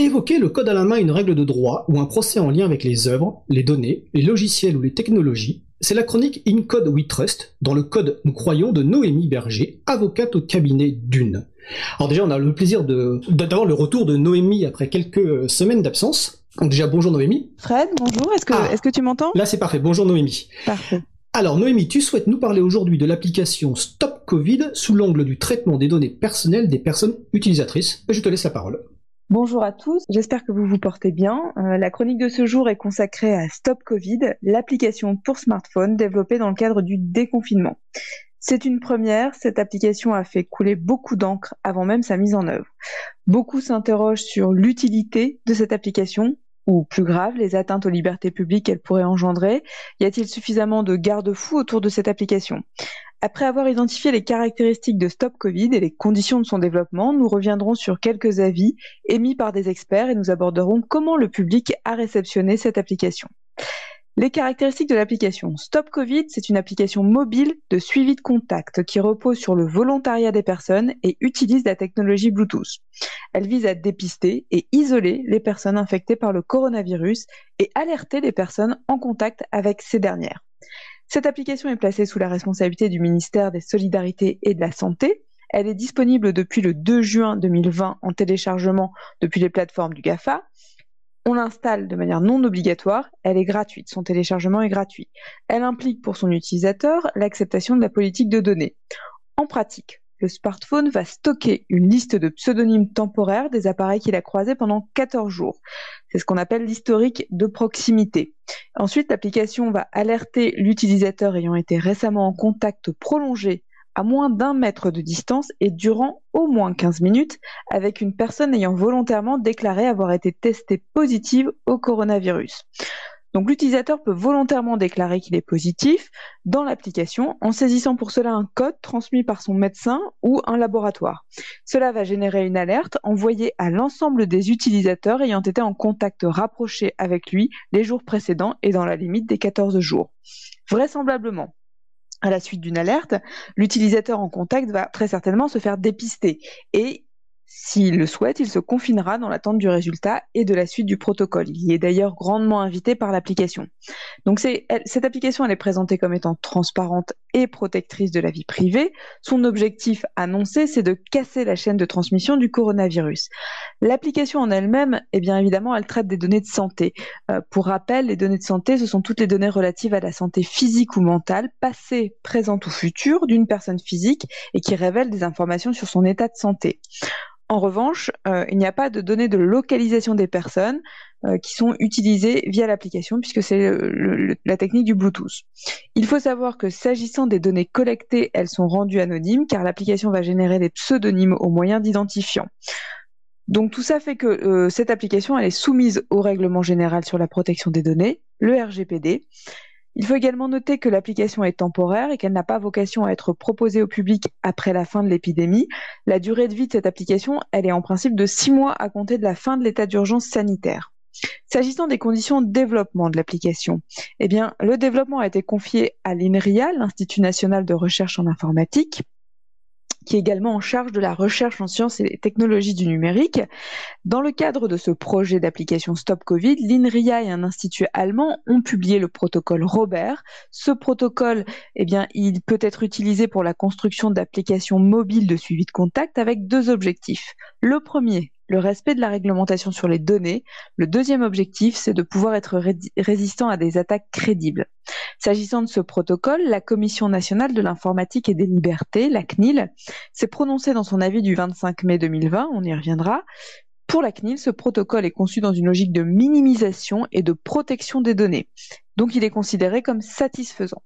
Évoquer le code à la main une règle de droit ou un procès en lien avec les œuvres, les données, les logiciels ou les technologies, c'est la chronique In Code We Trust, dans le code nous croyons de Noémie Berger, avocate au cabinet d'une. Alors déjà, on a le plaisir d'avoir le retour de Noémie après quelques semaines d'absence. Donc déjà, bonjour Noémie. Fred, bonjour, est-ce que, Ah. que tu m'entends? Là, c'est parfait. Bonjour Noémie. Parfait. Alors Noémie, tu souhaites nous parler aujourd'hui de l'application Stop Covid sous l'angle du traitement des données personnelles des personnes utilisatrices. Je te laisse la parole. Bonjour à tous, j'espère que vous vous portez bien. Euh, la chronique de ce jour est consacrée à Stop Covid, l'application pour smartphone développée dans le cadre du déconfinement. C'est une première, cette application a fait couler beaucoup d'encre avant même sa mise en œuvre. Beaucoup s'interrogent sur l'utilité de cette application, ou plus grave, les atteintes aux libertés publiques qu'elle pourrait engendrer. Y a-t-il suffisamment de garde-fous autour de cette application? Après avoir identifié les caractéristiques de Stop Covid et les conditions de son développement, nous reviendrons sur quelques avis émis par des experts et nous aborderons comment le public a réceptionné cette application. Les caractéristiques de l'application. Stop Covid, c'est une application mobile de suivi de contact qui repose sur le volontariat des personnes et utilise la technologie Bluetooth. Elle vise à dépister et isoler les personnes infectées par le coronavirus et alerter les personnes en contact avec ces dernières. Cette application est placée sous la responsabilité du ministère des Solidarités et de la Santé. Elle est disponible depuis le 2 juin 2020 en téléchargement depuis les plateformes du GAFA. On l'installe de manière non obligatoire, elle est gratuite, son téléchargement est gratuit. Elle implique pour son utilisateur l'acceptation de la politique de données. En pratique, le smartphone va stocker une liste de pseudonymes temporaires des appareils qu'il a croisés pendant 14 jours. C'est ce qu'on appelle l'historique de proximité. Ensuite, l'application va alerter l'utilisateur ayant été récemment en contact prolongé à moins d'un mètre de distance et durant au moins 15 minutes avec une personne ayant volontairement déclaré avoir été testée positive au coronavirus. Donc l'utilisateur peut volontairement déclarer qu'il est positif dans l'application en saisissant pour cela un code transmis par son médecin ou un laboratoire. Cela va générer une alerte envoyée à l'ensemble des utilisateurs ayant été en contact rapproché avec lui les jours précédents et dans la limite des 14 jours. Vraisemblablement, à la suite d'une alerte, l'utilisateur en contact va très certainement se faire dépister et s'il le souhaite, il se confinera dans l'attente du résultat et de la suite du protocole. Il est d'ailleurs grandement invité par l'application. Donc cette application, elle est présentée comme étant transparente et protectrice de la vie privée. Son objectif annoncé, c'est de casser la chaîne de transmission du coronavirus. L'application en elle-même, eh bien évidemment, elle traite des données de santé. Euh, pour rappel, les données de santé, ce sont toutes les données relatives à la santé physique ou mentale, passée, présente ou future d'une personne physique et qui révèlent des informations sur son état de santé. En revanche, euh, il n'y a pas de données de localisation des personnes qui sont utilisées via l'application puisque c'est la technique du Bluetooth. Il faut savoir que s'agissant des données collectées, elles sont rendues anonymes car l'application va générer des pseudonymes au moyen d'identifiants. Donc tout ça fait que euh, cette application elle est soumise au règlement général sur la protection des données, le RGPD. Il faut également noter que l'application est temporaire et qu'elle n'a pas vocation à être proposée au public après la fin de l'épidémie. La durée de vie de cette application, elle est en principe de six mois à compter de la fin de l'état d'urgence sanitaire. S'agissant des conditions de développement de l'application, eh bien, le développement a été confié à l'INRIA, l'Institut national de recherche en informatique, qui est également en charge de la recherche en sciences et technologies du numérique. Dans le cadre de ce projet d'application Stop Covid, l'INRIA et un institut allemand ont publié le protocole Robert. Ce protocole, eh bien, il peut être utilisé pour la construction d'applications mobiles de suivi de contact avec deux objectifs. Le premier, le respect de la réglementation sur les données. Le deuxième objectif, c'est de pouvoir être ré- résistant à des attaques crédibles. S'agissant de ce protocole, la Commission nationale de l'informatique et des libertés, la CNIL, s'est prononcée dans son avis du 25 mai 2020, on y reviendra. Pour la CNIL, ce protocole est conçu dans une logique de minimisation et de protection des données. Donc il est considéré comme satisfaisant.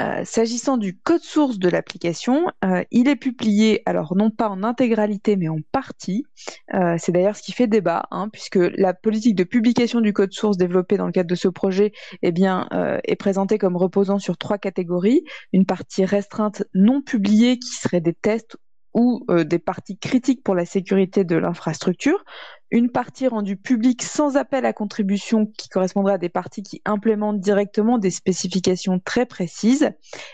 Euh, S'agissant du code source de l'application, euh, il est publié, alors non pas en intégralité, mais en partie. Euh, C'est d'ailleurs ce qui fait débat, hein, puisque la politique de publication du code source développée dans le cadre de ce projet eh bien, est présentée comme reposant sur trois catégories. Une partie restreinte non publiée qui serait des tests ou euh, des parties critiques pour la sécurité de l'infrastructure, une partie rendue publique sans appel à contribution qui correspondrait à des parties qui implémentent directement des spécifications très précises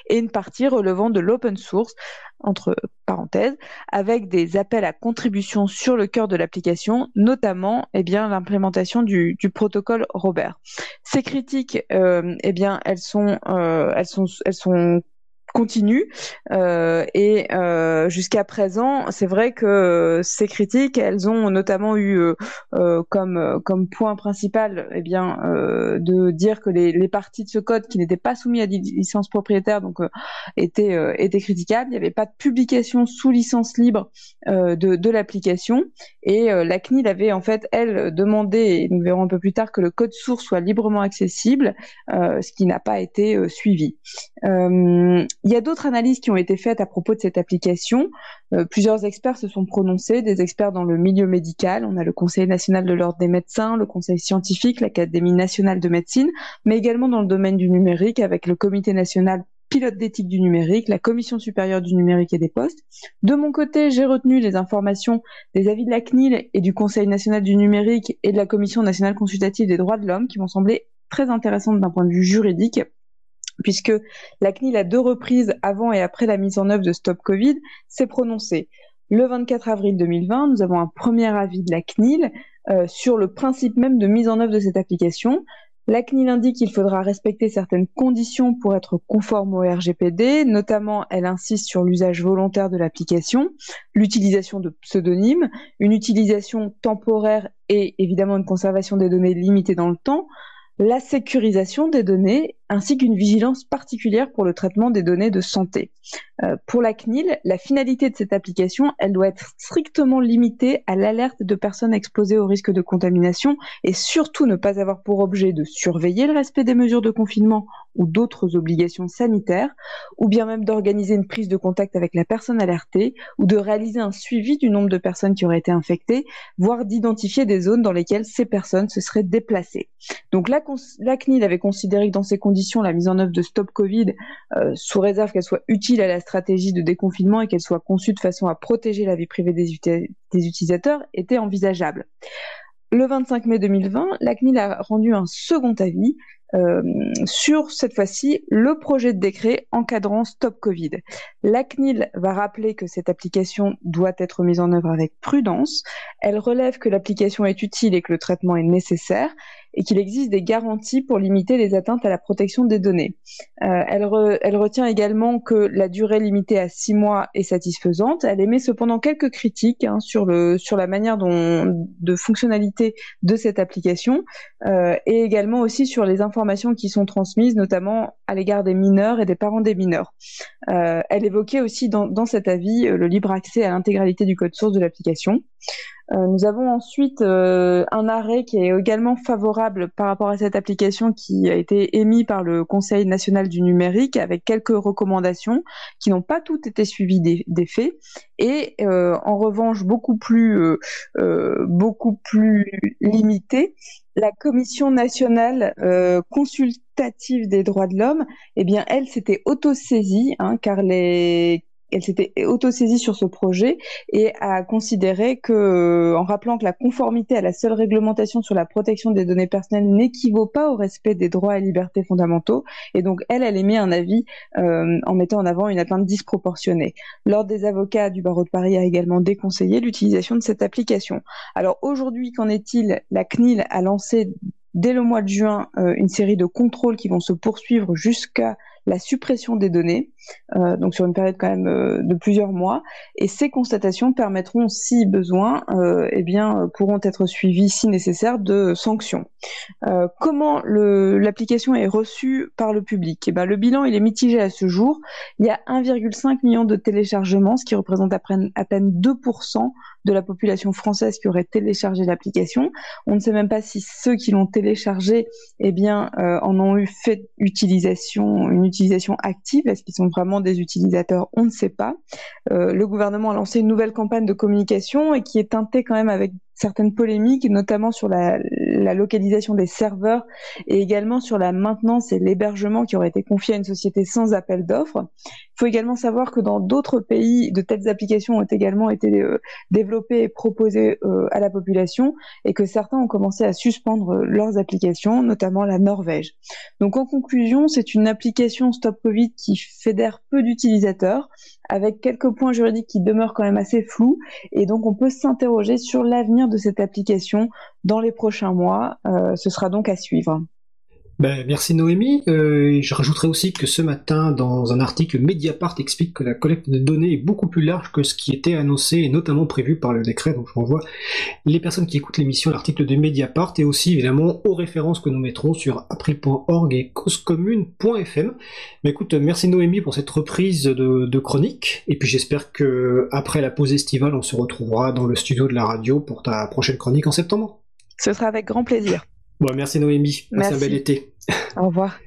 et une partie relevant de l'open source entre parenthèses, avec des appels à contribution sur le cœur de l'application, notamment eh bien l'implémentation du, protocole Robert. Ces critiques, euh, eh bien, elles sont, euh, elles sont, elles sont continue. Euh, et euh, jusqu'à présent c'est vrai que ces critiques elles ont notamment eu euh, comme comme point principal eh bien de dire que les, parties de ce code qui n'étaient pas soumis à des licences propriétaires donc étaient étaient critiquables. Il n'y avait pas de publication sous licence libre de, de l'application. Et la CNIL avait en fait elle demandé et nous verrons un peu plus tard que le code source soit librement accessible ce qui n'a pas été suivi il y a d'autres analyses qui ont été faites à propos de cette application. Euh, plusieurs experts se sont prononcés, des experts dans le milieu médical. On a le Conseil national de l'ordre des médecins, le Conseil scientifique, l'Académie nationale de médecine, mais également dans le domaine du numérique avec le Comité national pilote d'éthique du numérique, la Commission supérieure du numérique et des postes. De mon côté, j'ai retenu les informations des avis de la CNIL et du Conseil national du numérique et de la Commission nationale consultative des droits de l'homme qui m'ont semblé très intéressantes d'un point de vue juridique puisque la CNIL à deux reprises avant et après la mise en œuvre de Stop Covid s'est prononcée. Le 24 avril 2020, nous avons un premier avis de la CNIL euh, sur le principe même de mise en œuvre de cette application. La CNIL indique qu'il faudra respecter certaines conditions pour être conforme au RGPD, notamment elle insiste sur l'usage volontaire de l'application, l'utilisation de pseudonymes, une utilisation temporaire et évidemment une conservation des données limitée dans le temps, la sécurisation des données ainsi qu'une vigilance particulière pour le traitement des données de santé. Euh, pour la CNIL, la finalité de cette application, elle doit être strictement limitée à l'alerte de personnes exposées au risque de contamination et surtout ne pas avoir pour objet de surveiller le respect des mesures de confinement ou d'autres obligations sanitaires, ou bien même d'organiser une prise de contact avec la personne alertée ou de réaliser un suivi du nombre de personnes qui auraient été infectées, voire d'identifier des zones dans lesquelles ces personnes se seraient déplacées. Donc la, la CNIL avait considéré que dans ces conditions la mise en œuvre de Stop Covid, euh, sous réserve qu'elle soit utile à la stratégie de déconfinement et qu'elle soit conçue de façon à protéger la vie privée des, utilisateurs, était envisageable. Le 25 mai 2020, la CNIL a rendu un second avis euh, sur cette fois-ci le projet de décret encadrant Stop Covid. La CNIL va rappeler que cette application doit être mise en œuvre avec prudence. Elle relève que l'application est utile et que le traitement est nécessaire et qu'il existe des garanties pour limiter les atteintes à la protection des données. Euh, elle, retient également que la durée limitée à six mois est satisfaisante. Elle émet cependant quelques critiques hein, sur, la manière de fonctionnalité de cette application euh, et également aussi sur les informations qui sont transmises, notamment à l'égard des mineurs et des parents des mineurs. Euh, elle évoquait aussi dans, cet avis le libre accès à l'intégralité du code source de l'application. Euh, nous avons ensuite euh, un arrêt qui est également favorable par rapport à cette application qui a été émis par le Conseil national du numérique avec quelques recommandations qui n'ont pas toutes été suivies des, faits et euh, en revanche beaucoup plus beaucoup plus limitées. La Commission nationale consultative des droits de l'homme, eh bien, elle s'était autosaisie, hein, car les elle s'était autosaisie sur ce projet et a considéré que, euh, en rappelant que la conformité à la seule réglementation sur la protection des données personnelles n'équivaut pas au respect des droits et libertés fondamentaux, et donc elle, elle émet un avis euh, en mettant en avant une atteinte disproportionnée. L'ordre des avocats du barreau de Paris a également déconseillé l'utilisation de cette application. Alors aujourd'hui, qu'en est-il? La CNIL a lancé dès le mois de juin euh, une série de contrôles qui vont se poursuivre jusqu'à la suppression des données, euh, donc sur une période quand même euh, de plusieurs mois. Et ces constatations permettront, si besoin, euh, eh bien, pourront être suivies, si nécessaire, de sanctions. comment l'application est reçue par le public? Eh ben, Le bilan il est mitigé à ce jour. Il y a 1,5 million de téléchargements, ce qui représente à peine, à peine 2% de la population française qui aurait téléchargé l'application. On ne sait même pas si ceux qui l'ont téléchargé eh bien, en ont eu fait utilisation, une utilisation utilisation active Est-ce qu'ils sont vraiment des utilisateurs? On ne sait pas. Euh, le gouvernement a lancé une nouvelle campagne de communication et qui est teintée quand même avec certaines polémiques, notamment sur la, localisation des serveurs et également sur la maintenance et l'hébergement qui aurait été confié à une société sans appel d'offres. Il faut également savoir que dans d'autres pays, de telles applications ont également été euh, développées et proposées euh, à la population et que certains ont commencé à suspendre leurs applications, notamment la Norvège. Donc en conclusion, c'est une application Stop Covid qui fédère peu d'utilisateurs avec quelques points juridiques qui demeurent quand même assez flous et donc on peut s'interroger sur l'avenir de cette application dans les prochains Euh, ce sera donc à suivre. Ben, merci Noémie. Euh, je rajouterai aussi que ce matin, dans un article, Mediapart explique que la collecte de données est beaucoup plus large que ce qui était annoncé et notamment prévu par le décret. Donc je renvoie les personnes qui écoutent l'émission l'article de Mediapart et aussi évidemment aux références que nous mettrons sur april.org et causecommune.fm. Mais écoute, merci Noémie pour cette reprise de, de chronique. Et puis j'espère que après la pause estivale, on se retrouvera dans le studio de la radio pour ta prochaine chronique en septembre. Ce sera avec grand plaisir. Bon, merci Noémie. Passe un bel été. Au revoir.